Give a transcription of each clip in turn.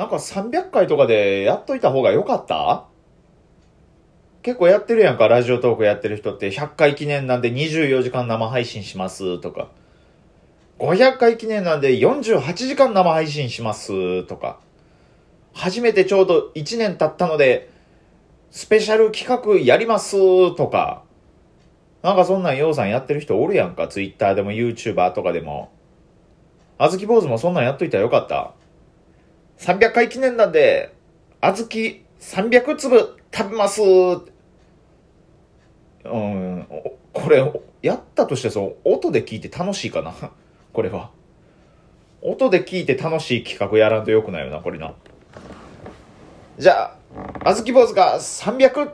なんか300回とかでやっといた方が良かった？結構やってるやんか、ラジオトークやってる人って。100回記念なんで24時間生配信しますとか。500回記念なんで48時間生配信しますとか。初めてちょうど1年経ったので、スペシャル企画やりますとか。なんかそんなんようさんやってる人おるやんか？Twitter でも YouTuber とかでも。あずき坊主もそんなんやっといたらよかった？300回記念なんで、あずき300粒食べますうん、これ、やったとしてそう、音で聞いて楽しいかな？これは。音で聞いて楽しい企画やらんとよくないよな、これな。じゃあ、あずき坊主が300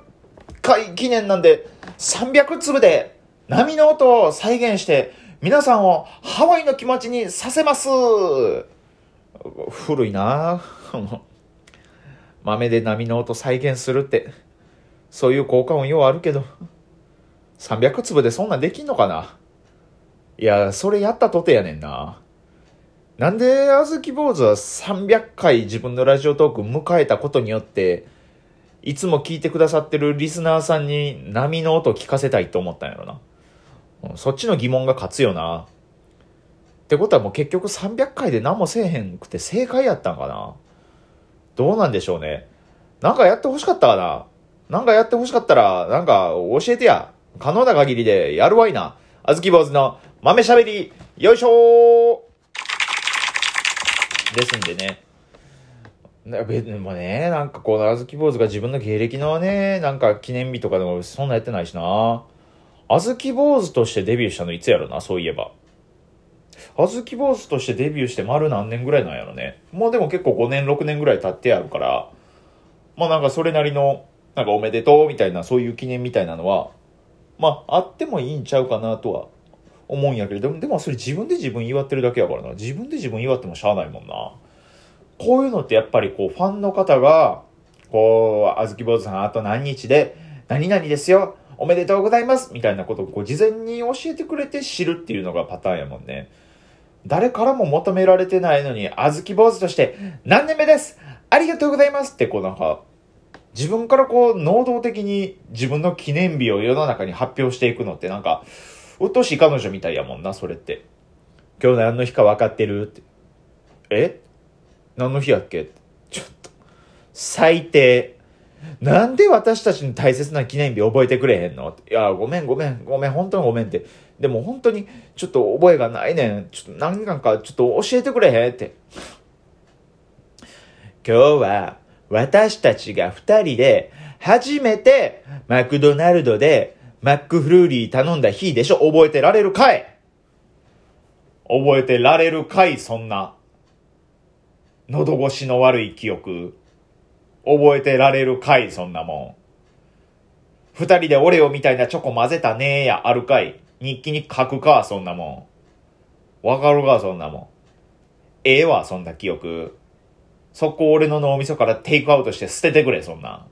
回記念なんで、300粒で波の音を再現して、皆さんをハワイの気持ちにさせます古いな豆で波の音再現するって、そういう効果音ようあるけど、300粒でそんなんできんのかないや、それやったとてやねんな。なんで、あずき坊主は300回自分のラジオトーク迎えたことによって、いつも聞いてくださってるリスナーさんに波の音聞かせたいと思ったんやろな。そっちの疑問が勝つよな。ってことはもう結局300回で何もせえへんくて正解やったんかな？どうなんでしょうね。なんかやってほしかったかな？なんかやってほしかったら、なんか教えてや。可能な限りでやるわいな。あずき坊主の豆しゃべり、よいしょーですんでね。別にもね、なんかこのあずき坊主が自分の芸歴のね、なんか記念日とかでもそんなやってないしな。あずき坊主としてデビューしたのいつやろな、そういえば。あずき坊主としてデビューして丸何年ぐらいなんやろね。もうでも結構5年、6年ぐらい経ってやるから、まあなんかそれなりの、なんかおめでとうみたいな、そういう記念みたいなのは、まああってもいいんちゃうかなとは思うんやけど、でもそれ自分で自分祝ってるだけやからな。自分で自分祝ってもしゃあないもんな。こういうのってやっぱりこうファンの方が、こう、あずき坊主さんあと何日で、何々ですよ。おめでとうございますみたいなことをこう事前に教えてくれて知るっていうのがパターンやもんね。誰からも求められてないのに、あずき坊主として、何年目です？ありがとうございますってこうなんか、自分からこう、能動的に自分の記念日を世の中に発表していくのってなんか、うっとしい彼女みたいやもんな、それって。今日何の日か分かってるって。え？何の日やっけ？ちょっと、最低。なんで私たちの大切な記念日覚えてくれへんの？いや、ごめんごめん、ごめん、本当にごめんって。でも本当にちょっと覚えがないねん。ちょっと何なんかちょっと教えてくれへんって。今日は私たちが二人で初めてマクドナルドでマックフルーリー頼んだ日でしょ覚えてられるかい？覚えてられるかいそんな。喉越しの悪い記憶。覚えてられるかいそんなもん。二人でオレオみたいなチョコ混ぜたねーやあるかい？日記に書くか、そんなもん。わかるか、そんなもん。ええわ、そんな記憶。そこ俺の脳みそからテイクアウトして捨ててくれ、そんな。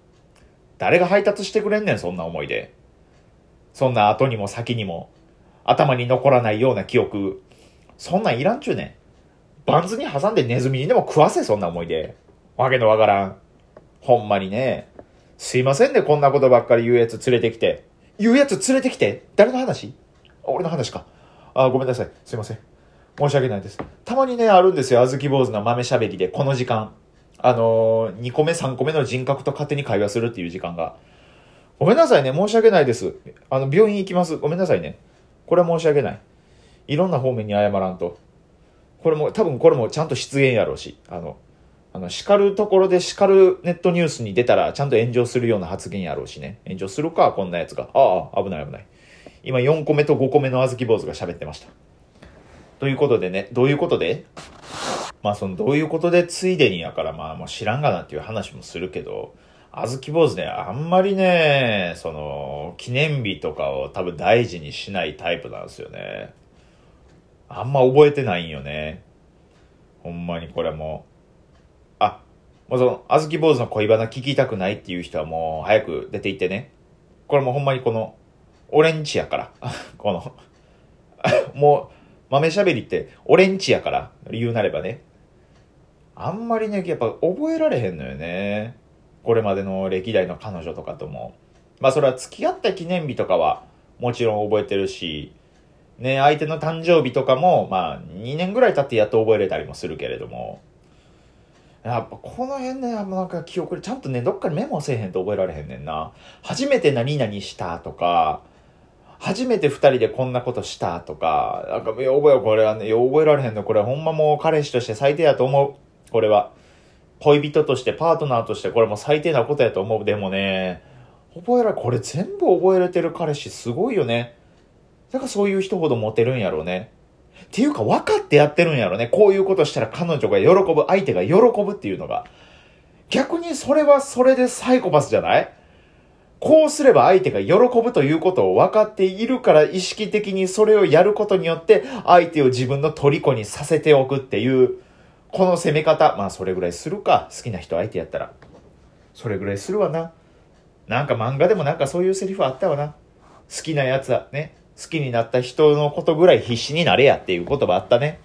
誰が配達してくれんねん、そんな思いで。そんな後にも先にも、頭に残らないような記憶。そんなんいらんちゅうねん。バンズに挟んでネズミにでも食わせ、そんな思いで。わけのわからん。ほんまにね。すいませんね、こんなことばっかり言うやつ連れてきて。言うやつ連れてきて？誰の話？俺の話か。あ、ごめんなさい。すいません。申し訳ないです。たまにね、あるんですよ。あずき坊主の豆しゃべりで、この時間。あのー、2個目、3個目の人格と勝手に会話するっていう時間が。ごめんなさいね。申し訳ないです。あの、病院行きます。ごめんなさいね。これは申し訳ない。いろんな方面に謝らんと。これも、多分これもちゃんと失言やろうし。あの、あの、叱るところで叱るネットニュースに出たら、ちゃんと炎上するような発言やろうしね。炎上するか、こんなやつが。ああ、危ない危ない。今4個目と5個目のあずき坊主が喋ってました。ということでね、どういうことで？まあそのどういうことでついでにやからまあもう知らんがなっていう話もするけど、あずき坊主ね、あんまりね、その、記念日とかを多分大事にしないタイプなんですよね。あんま覚えてないんよね。ほんまにこれもう。あ、もうその、あずき坊主の恋バナ聞きたくないっていう人はもう早く出て行ってね。これもほんまにこの、俺んちやから。この もう、豆喋りって俺んちやから、理由なればね。あんまりね、やっぱ覚えられへんのよね。これまでの歴代の彼女とかとも。まあそれは付き合った記念日とかはもちろん覚えてるし、ね、相手の誕生日とかも、まあ2年ぐらい経ってやっと覚えれたりもするけれども。やっぱこの辺ね、あんなんか記憶、ちゃんとね、どっかにメモせえへんと覚えられへんねんな。初めて何々したとか、初めて二人でこんなことしたとか、なんか、覚えよ、これはね、覚えられへんの、これはほんまもう彼氏として最低やと思う。これは。恋人として、パートナーとして、これも最低なことやと思う。でもね、覚えられ、これ全部覚えれてる彼氏すごいよね。だからそういう人ほどモテるんやろうね。っていうか分かってやってるんやろね。こういうことしたら彼女が喜ぶ、相手が喜ぶっていうのが。逆にそれはそれでサイコパスじゃない？こうすれば相手が喜ぶということを分かっているから意識的にそれをやることによって相手を自分の虜にさせておくっていう、この攻め方。まあそれぐらいするか。好きな人相手やったら。それぐらいするわな。なんか漫画でもなんかそういうセリフあったわな。好きなやつはね、好きになった人のことぐらい必死になれやっていう言葉あったね。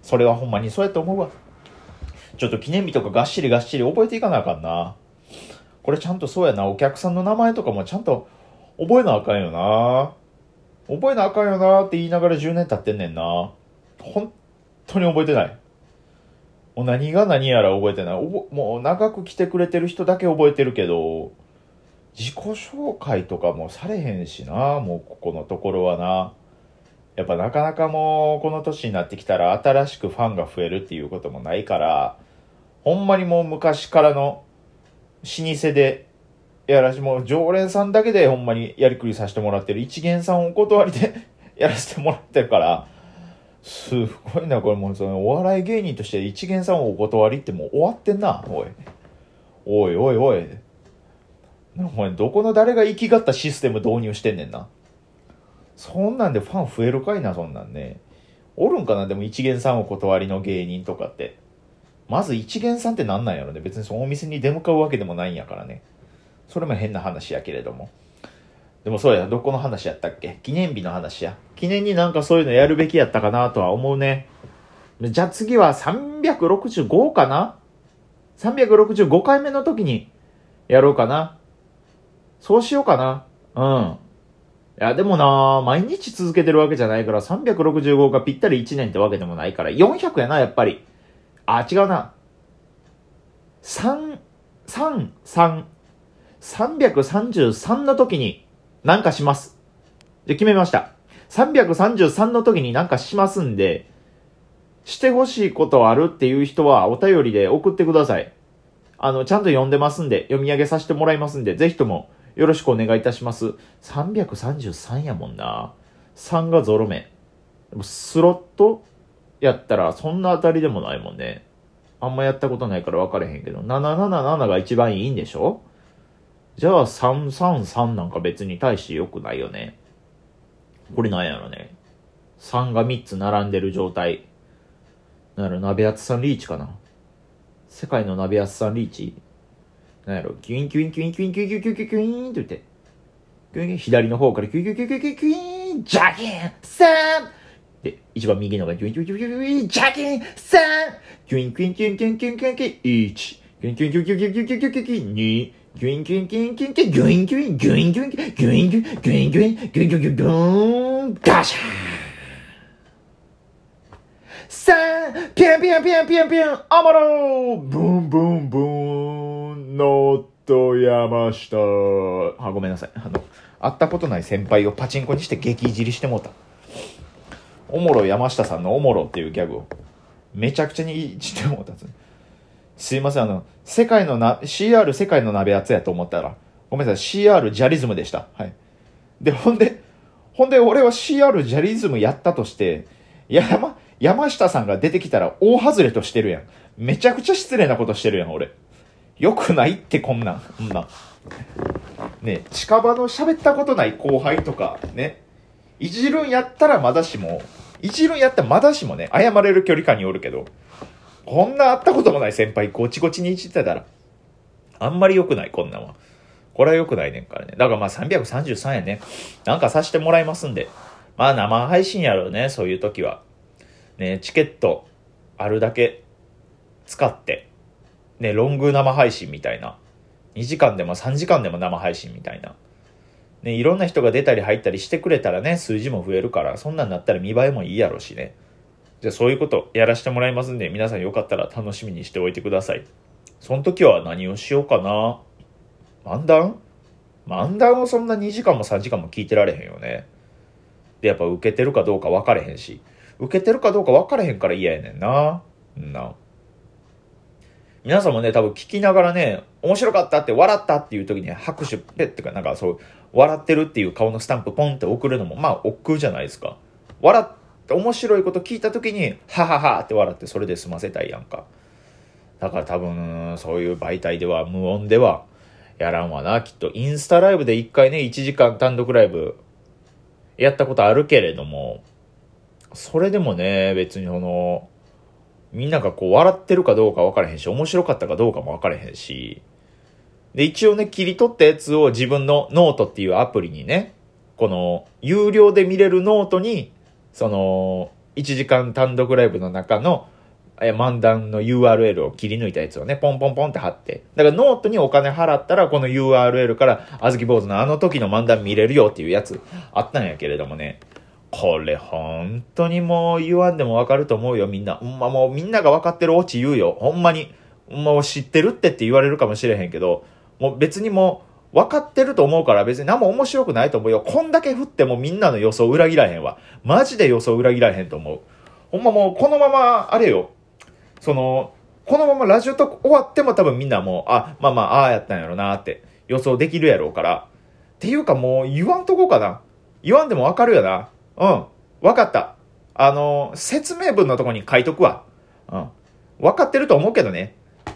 それはほんまにそうやと思うわ。ちょっと記念日とかがっしりがっしり覚えていかなあかんな。これちゃんとそうやな、お客さんの名前とかもちゃんと覚えなあかんよな。覚えなあかんよなって言いながら10年経ってんねんな。本当に覚えてない。もう何が何やら覚えてない。もう長く来てくれてる人だけ覚えてるけど、自己紹介とかもされへんしな、もうここのところはな。やっぱなかなかもうこの年になってきたら新しくファンが増えるっていうこともないから、ほんまにもう昔からの老舗で、やらしもう常連さんだけでほんまにやりくりさせてもらってる一元さんお断りで やらせてもらってるから、すごいな、これもうそのお笑い芸人として一元さんお断りってもう終わってんな、おい。おいおいおい。お前どこの誰が生きがったシステム導入してんねんな。そんなんでファン増えるかいな、そんなんね。おるんかな、でも一元さんお断りの芸人とかって。まず一元さんって何なんやろね。別にそのお店に出向かうわけでもないんやからね。それも変な話やけれども。でもそうや、どこの話やったっけ？記念日の話や。記念になんかそういうのやるべきやったかなとは思うね。じゃあ次は365かな ?365 回目の時にやろうかな。そうしようかな。うん。いや、でもな毎日続けてるわけじゃないから、365がぴったり1年ってわけでもないから、400やな、やっぱり。あ、違うな。3、3、3、333の時になんかします。で、決めました。333の時になんかしますんで、してほしいことあるっていう人はお便りで送ってください。あの、ちゃんと読んでますんで、読み上げさせてもらいますんで、ぜひともよろしくお願いいたします。333やもんな。3がゾロ目。スロットやったら、そんな当たりでもないもんね。あんまやったことないから分かれへんけど、777が一番いいんでしょ？じゃあ333なんか別に大して良くないよね。これなんやろね。3が3つ並んでる状態。なる鍋厚さんリーチかな？世界の鍋厚さんリーチ。なんやろ、キュインキュインキュインキュインキュインキュインキュインキュインって言って。左の方からキュイキュイキュイキュイキュインジャキン !3! 一番右のが、ジュンジュンジュンジュン、ジャキン !3! ジュンキュンキュンキュンキュンキュンキュン、1! ジュンキュンキュンキュンキュンキュンキュンキュンキュン、2! ギュインキュインキュインキュインキュインキュインキュインキュインキュインキュインキュインキュインキュインキュインキュインガシャンさあピュンピュンピュンピュンピュンおもろーブンブンブーンノット山下あごめんなさいあの会ったことない先輩をパチンコにして激いじりしてもうたおもろ山下さんのおもろっていうギャグを、めちゃくちゃにいじってもうたんですね。すいません、あの、世界のな、CR 世界の鍋やつやと思ったら、ごめんなさい、CR ジャリズムでした。はい。で、ほんで、ほんで俺は CR ジャリズムやったとして、山、山下さんが出てきたら大外れとしてるやん。めちゃくちゃ失礼なことしてるやん、俺。よくないってこんなん。こんなん。ね近場の喋ったことない後輩とか、ね。いじるんやったらまだしも、いじるんやったらまだしもね、謝れる距離感におるけど、こんな会ったこともない先輩ゴチゴチにいじってたら、あんまり良くない、こんなんは。これは良くないねんからね。だからまあ333円ね。なんかさしてもらいますんで。まあ生配信やろうね、そういう時は。ねチケットあるだけ使って、ね、ロング生配信みたいな。2時間でも3時間でも生配信みたいな。ね、いろんな人が出たり入ったりしてくれたらね、数字も増えるから、そんなんなったら見栄えもいいやろうしね。じゃあそういうことやらせてもらいますんで、皆さんよかったら楽しみにしておいてください。その時は何をしようかな。漫談？漫談をそんな2時間も3時間も聞いてられへんよね。で、やっぱ受けてるかどうか分かれへんし、受けてるかどうか分かれへんから嫌やねんな。んな。皆さんもね、多分聞きながらね、面白かったって笑ったっていう時に拍手ペッてか、なんかそう、笑ってるっていう顔のスタンプポンって送るのも、まあ、億劫じゃないですか。笑って面白いこと聞いた時に、はははって笑ってそれで済ませたいやんか。だから多分、そういう媒体では、無音では、やらんわな、きっと。インスタライブで一回ね、1時間単独ライブ、やったことあるけれども、それでもね、別にその、みんながこう笑ってるかどうか分からへんし、面白かったかどうかも分からへんし、で、一応ね、切り取ったやつを自分のノートっていうアプリにね、この、有料で見れるノートに、その、1時間単独ライブの中の、え、漫談の URL を切り抜いたやつをね、ポンポンポンって貼って。だからノートにお金払ったら、この URL から、あずき坊主のあの時の漫談見れるよっていうやつあったんやけれどもね、これ本当にもう言わんでもわかると思うよ、みんな。ほんまもうみんなが分かってるオチ言うよ。ほんまに。もう知ってるってって言われるかもしれへんけど、もう別にもう分かってると思うから別に何も面白くないと思うよ。こんだけ降ってもみんなの予想裏切らへんわ。マジで予想裏切らへんと思う。ほんまもうこのまま、あれよ。その、このままラジオトーク終わっても多分みんなもう、あ、まあまあ、ああやったんやろなって予想できるやろうから。っていうかもう言わんとこかな。言わんでも分かるよな。うん。わかった。あの、説明文のとこに書いとくわ。うん。わかってると思うけどね。